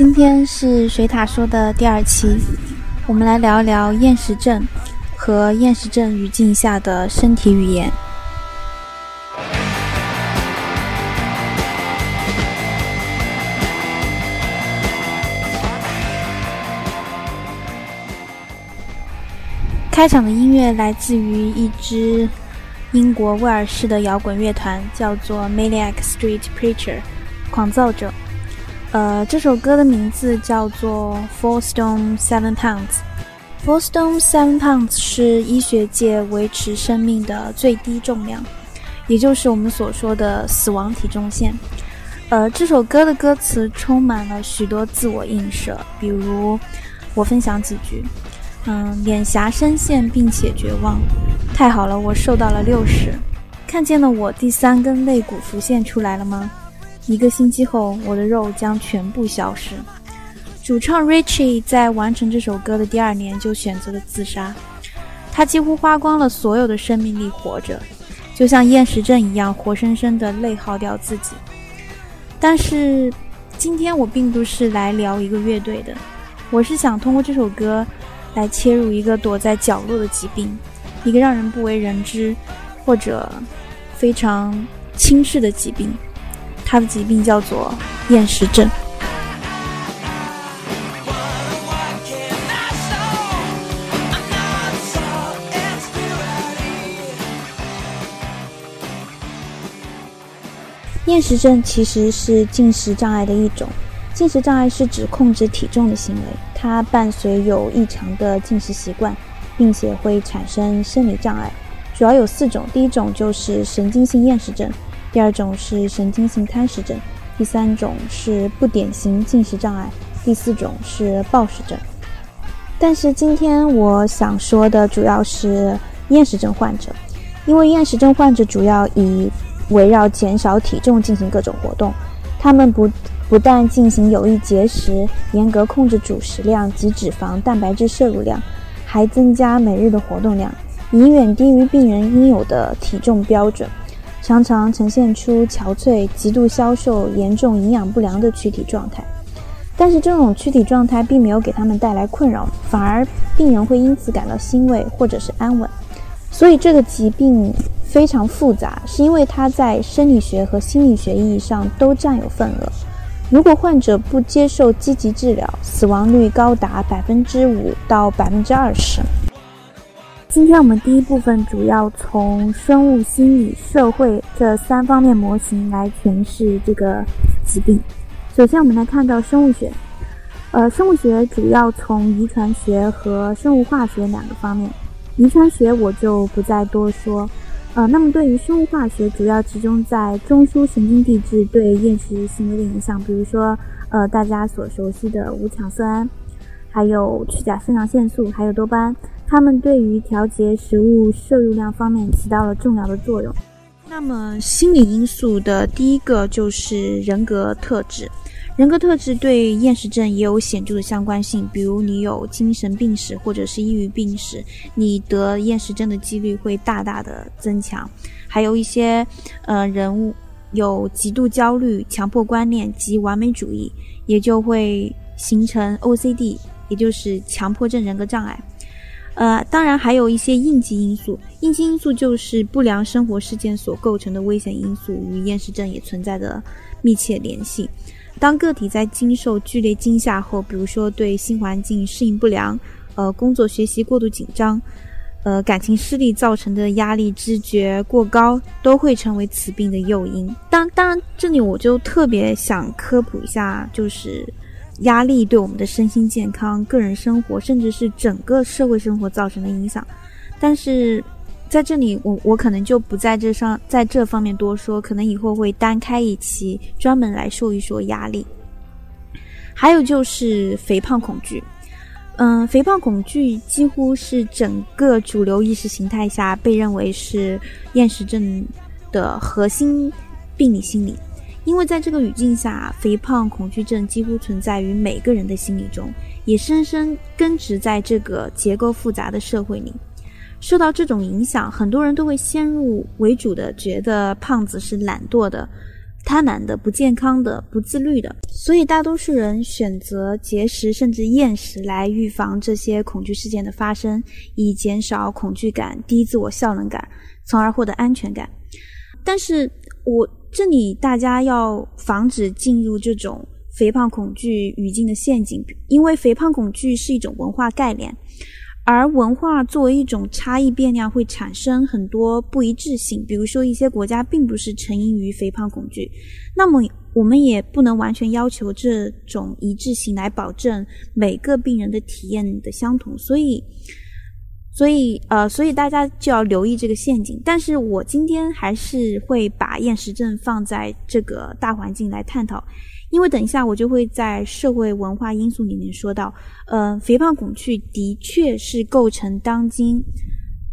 今天是水塔说的第二期，我们来聊聊厌食症和厌食症语境下的身体语言。开场的音乐来自于一支英国威尔士的摇滚乐团，叫做 Maniac Street Preacher，狂躁者。呃，这首歌的名字叫做《Four Stone Seven Pounds》。Four Stone Seven Pounds 是医学界维持生命的最低重量，也就是我们所说的死亡体重线。呃，这首歌的歌词充满了许多自我映射，比如我分享几句：嗯，脸颊深陷并且绝望，太好了，我瘦到了六十，看见了我第三根肋骨浮现出来了吗？一个星期后，我的肉将全部消失。主唱 Richie 在完成这首歌的第二年就选择了自杀。他几乎花光了所有的生命力活着，就像厌食症一样，活生生的内耗掉自己。但是，今天我并不是来聊一个乐队的，我是想通过这首歌来切入一个躲在角落的疾病，一个让人不为人知或者非常轻视的疾病。他的疾病叫做厌食症。厌食症其实是进食障碍的一种。进食障碍是指控制体重的行为，它伴随有异常的进食习惯，并且会产生生理障碍。主要有四种，第一种就是神经性厌食症。第二种是神经性贪食症，第三种是不典型进食障碍，第四种是暴食症。但是今天我想说的主要是厌食症患者，因为厌食症患者主要以围绕减少体重进行各种活动，他们不不但进行有意节食，严格控制主食量及脂肪、蛋白质摄入量，还增加每日的活动量，以远低于病人应有的体重标准。常常呈现出憔悴、极度消瘦、严重营养不良的躯体状态，但是这种躯体状态并没有给他们带来困扰，反而病人会因此感到欣慰或者是安稳。所以这个疾病非常复杂，是因为它在生理学和心理学意义上都占有份额。如果患者不接受积极治疗，死亡率高达百分之五到百分之二十。今天我们第一部分主要从生物、心理、社会这三方面模型来诠释这个疾病。首先，我们来看到生物学。呃，生物学主要从遗传学和生物化学两个方面。遗传学我就不再多说。呃，那么对于生物化学，主要集中在中枢神经递质对厌食行为的影响，比如说，呃，大家所熟悉的五羟色胺，还有去甲肾上腺素，还有多巴胺。它们对于调节食物摄入量方面起到了重要的作用。那么，心理因素的第一个就是人格特质。人格特质对厌食症也有显著的相关性。比如，你有精神病史或者是抑郁病史，你得厌食症的几率会大大的增强。还有一些，呃，人物有极度焦虑、强迫观念及完美主义，也就会形成 OCD，也就是强迫症人格障碍。呃，当然还有一些应激因素。应激因素就是不良生活事件所构成的危险因素，与厌食症也存在着密切联系。当个体在经受剧烈惊吓后，比如说对新环境适应不良，呃，工作学习过度紧张，呃，感情失利造成的压力知觉过高，都会成为此病的诱因。当当然，这里我就特别想科普一下，就是。压力对我们的身心健康、个人生活，甚至是整个社会生活造成的影响。但是在这里，我我可能就不在这上，在这方面多说，可能以后会单开一期专门来说一说压力。还有就是肥胖恐惧，嗯，肥胖恐惧几乎是整个主流意识形态下被认为是厌食症的核心病理心理。因为在这个语境下，肥胖恐惧症几乎存在于每个人的心理中，也深深根植在这个结构复杂的社会里。受到这种影响，很多人都会先入为主的觉得胖子是懒惰的，贪婪的、不健康的、不自律的，所以大多数人选择节食甚至厌食来预防这些恐惧事件的发生，以减少恐惧感、低自我效能感，从而获得安全感。但是我这里大家要防止进入这种肥胖恐惧语境的陷阱，因为肥胖恐惧是一种文化概念。而文化作为一种差异变量，会产生很多不一致性。比如说，一些国家并不是成因于肥胖恐惧，那么我们也不能完全要求这种一致性来保证每个病人的体验的相同。所以，所以呃，所以大家就要留意这个陷阱。但是我今天还是会把厌食症放在这个大环境来探讨。因为等一下我就会在社会文化因素里面说到，呃，肥胖恐惧的确是构成当今，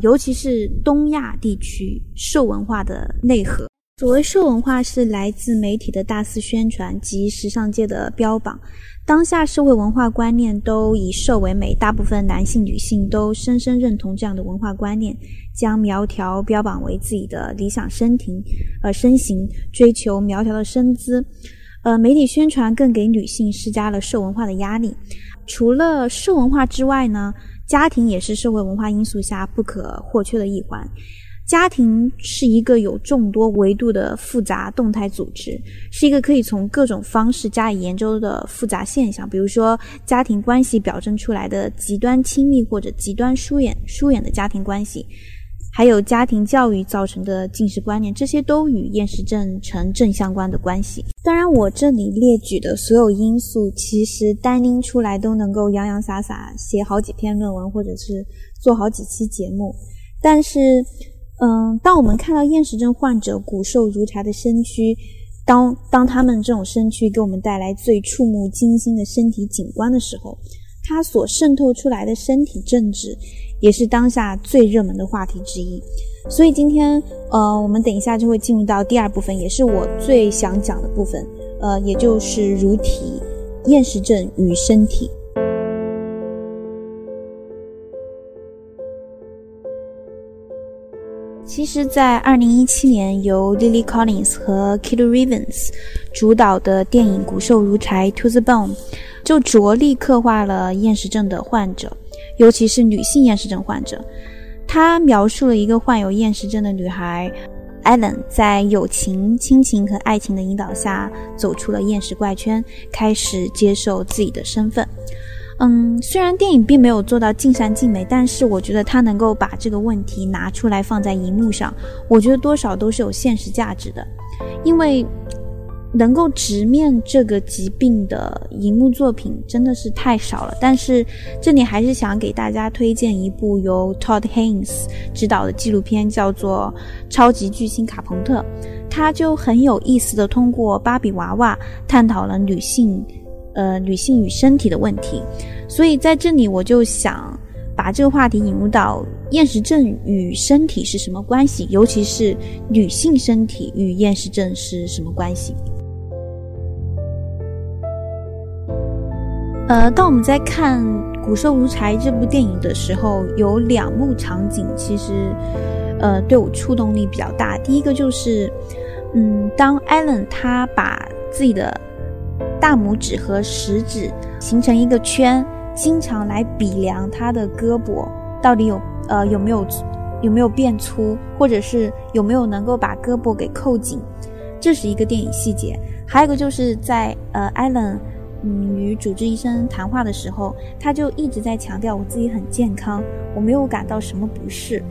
尤其是东亚地区瘦文化的内核。所谓瘦文化是来自媒体的大肆宣传及时尚界的标榜。当下社会文化观念都以瘦为美，大部分男性、女性都深深认同这样的文化观念，将苗条标榜为自己的理想身体，呃，身形追求苗条的身姿。呃，媒体宣传更给女性施加了瘦文化的压力。除了瘦文化之外呢，家庭也是社会文化因素下不可或缺的一环。家庭是一个有众多维度的复杂动态组织，是一个可以从各种方式加以研究的复杂现象。比如说，家庭关系表征出来的极端亲密或者极端疏远、疏远的家庭关系。还有家庭教育造成的进食观念，这些都与厌食症成正相关的关系。当然，我这里列举的所有因素，其实单拎出来都能够洋洋洒洒写好几篇论文，或者是做好几期节目。但是，嗯，当我们看到厌食症患者骨瘦如柴的身躯，当当他们这种身躯给我们带来最触目惊心的身体景观的时候，它所渗透出来的身体政治。也是当下最热门的话题之一，所以今天，呃，我们等一下就会进入到第二部分，也是我最想讲的部分，呃，也就是如题厌食症与身体。其实，在二零一七年由 Lily Collins 和 Kitty Rivens 主导的电影《骨瘦如柴》（To the Bone） 就着力刻画了厌食症的患者。尤其是女性厌食症患者，他描述了一个患有厌食症的女孩艾伦，在友情、亲情和爱情的引导下，走出了厌食怪圈，开始接受自己的身份。嗯，虽然电影并没有做到尽善尽美，但是我觉得他能够把这个问题拿出来放在荧幕上，我觉得多少都是有现实价值的，因为。能够直面这个疾病的荧幕作品真的是太少了，但是这里还是想给大家推荐一部由 Todd Haynes 执导的纪录片，叫做《超级巨星卡朋特》，它就很有意思的通过芭比娃娃探讨了女性，呃，女性与身体的问题。所以在这里我就想把这个话题引入到厌食症与身体是什么关系，尤其是女性身体与厌食症是什么关系。呃，当我们在看《骨瘦如柴》这部电影的时候，有两幕场景，其实，呃，对我触动力比较大。第一个就是，嗯，当艾伦他把自己的大拇指和食指形成一个圈，经常来比量他的胳膊到底有呃有没有有没有变粗，或者是有没有能够把胳膊给扣紧，这是一个电影细节。还有一个就是在呃艾伦。嗯，与主治医生谈话的时候，他就一直在强调我自己很健康，我没有感到什么不适。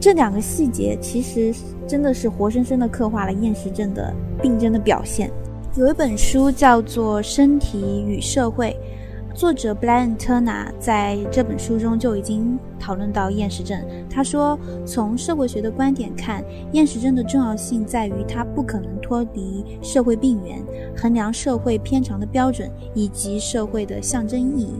这两个细节其实真的是活生生的刻画了厌食症的病症的表现。有一本书叫做《身体与社会》。作者 Brian Turner 在这本书中就已经讨论到厌食症。他说，从社会学的观点看，厌食症的重要性在于它不可能脱离社会病源、衡量社会偏长的标准以及社会的象征意义。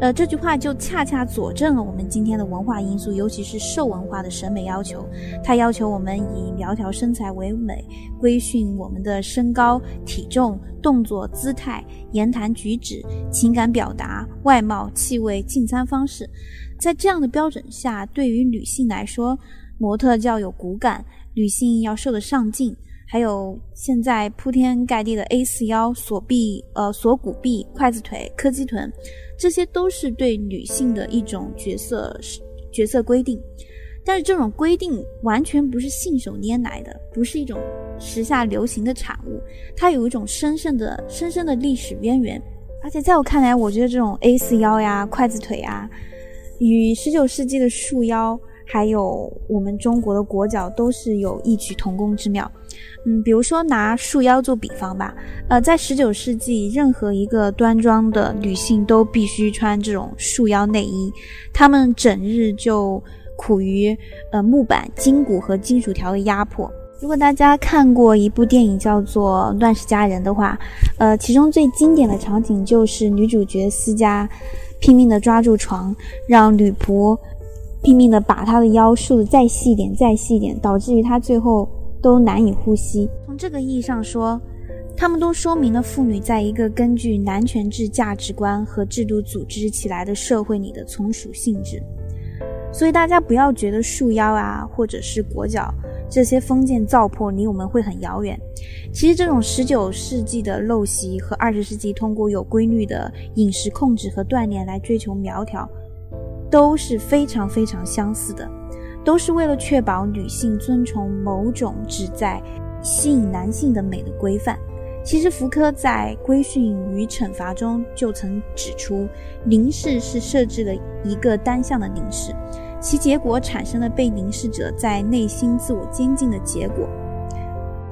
呃，这句话就恰恰佐证了我们今天的文化因素，尤其是瘦文化的审美要求。它要求我们以苗条身材为美，规训我们的身高、体重、动作、姿态、言谈举止、情感表达、外貌、气味、进餐方式。在这样的标准下，对于女性来说，模特要有骨感，女性要瘦得上镜，还有现在铺天盖地的 A 四腰、锁臂、呃锁骨臂、筷子腿、柯基臀，这些都是对女性的一种角色角色规定。但是这种规定完全不是信手拈来的，不是一种时下流行的产物，它有一种深深的、深深的历史渊源。而且在我看来，我觉得这种 A 四腰呀、筷子腿呀，与十九世纪的束腰，还有我们中国的裹脚，都是有异曲同工之妙。嗯，比如说拿束腰做比方吧，呃，在十九世纪，任何一个端庄的女性都必须穿这种束腰内衣，她们整日就。苦于呃木板、筋骨和金属条的压迫。如果大家看过一部电影叫做《乱世佳人》的话，呃，其中最经典的场景就是女主角思佳拼命地抓住床，让女仆拼命地把她的腰束得再细一点、再细一点，导致于她最后都难以呼吸。从这个意义上说，他们都说明了妇女在一个根据男权制价值观和制度组织起来的社会里的从属性质。所以大家不要觉得束腰啊，或者是裹脚这些封建糟粕离我们会很遥远。其实这种十九世纪的陋习和二十世纪通过有规律的饮食控制和锻炼来追求苗条，都是非常非常相似的，都是为了确保女性遵从某种旨在吸引男性的美的规范。其实福柯在《规训与惩罚》中就曾指出，凝视是设置了一个单向的凝视。其结果产生了被凝视者在内心自我监禁的结果。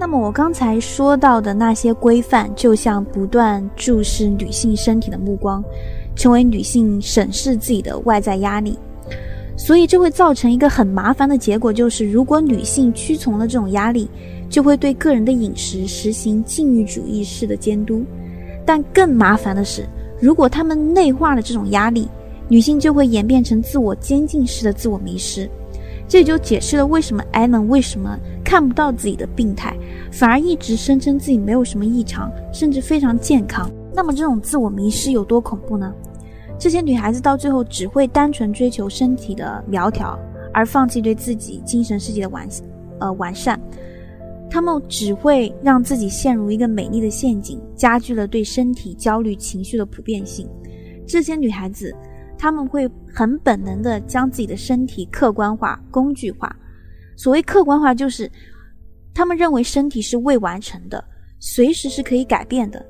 那么我刚才说到的那些规范，就像不断注视女性身体的目光，成为女性审视自己的外在压力。所以这会造成一个很麻烦的结果，就是如果女性屈从了这种压力，就会对个人的饮食实行禁欲主义式的监督。但更麻烦的是，如果她们内化了这种压力，女性就会演变成自我监禁式的自我迷失，这就解释了为什么艾伦为什么看不到自己的病态，反而一直声称自己没有什么异常，甚至非常健康。那么这种自我迷失有多恐怖呢？这些女孩子到最后只会单纯追求身体的苗条，而放弃对自己精神世界的完呃完善。她们只会让自己陷入一个美丽的陷阱，加剧了对身体焦虑情绪的普遍性。这些女孩子。他们会很本能地将自己的身体客观化、工具化。所谓客观化，就是他们认为身体是未完成的，随时是可以改变的。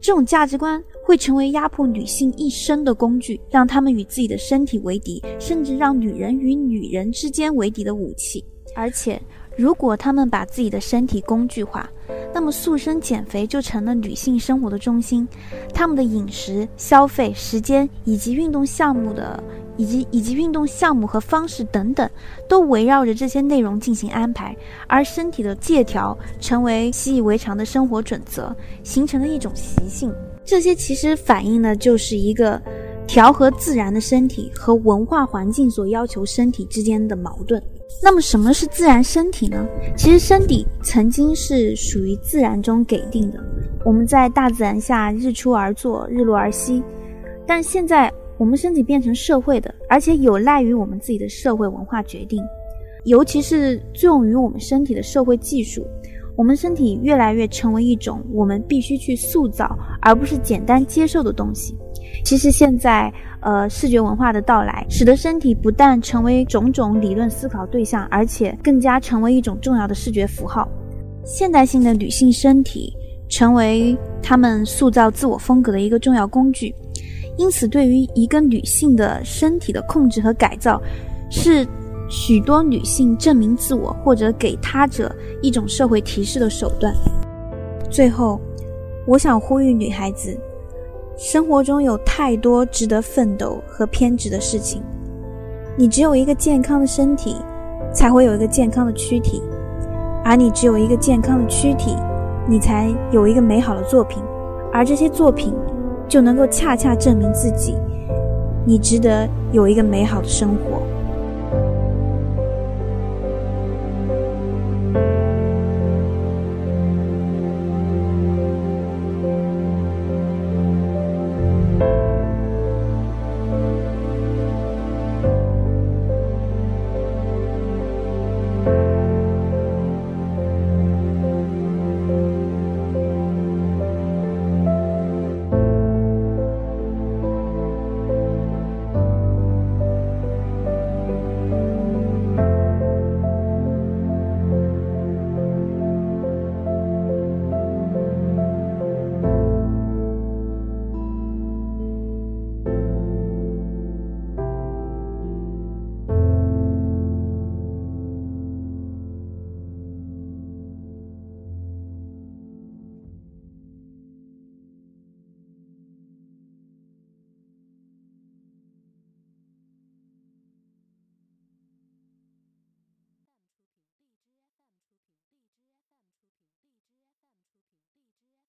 这种价值观会成为压迫女性一生的工具，让他们与自己的身体为敌，甚至让女人与女人之间为敌的武器。而且，如果他们把自己的身体工具化，那么塑身减肥就成了女性生活的中心，她们的饮食、消费、时间以及运动项目的以及以及运动项目和方式等等，都围绕着这些内容进行安排，而身体的借条成为习以为常的生活准则，形成了一种习性。这些其实反映的就是一个调和自然的身体和文化环境所要求身体之间的矛盾。那么什么是自然身体呢？其实身体曾经是属于自然中给定的，我们在大自然下日出而作，日落而息。但现在我们身体变成社会的，而且有赖于我们自己的社会文化决定，尤其是作用于我们身体的社会技术，我们身体越来越成为一种我们必须去塑造，而不是简单接受的东西。其实现在。呃，视觉文化的到来，使得身体不但成为种种理论思考对象，而且更加成为一种重要的视觉符号。现代性的女性身体成为她们塑造自我风格的一个重要工具。因此，对于一个女性的身体的控制和改造，是许多女性证明自我或者给他者一种社会提示的手段。最后，我想呼吁女孩子。生活中有太多值得奋斗和偏执的事情。你只有一个健康的身体，才会有一个健康的躯体；而你只有一个健康的躯体，你才有一个美好的作品。而这些作品，就能够恰恰证明自己，你值得有一个美好的生活。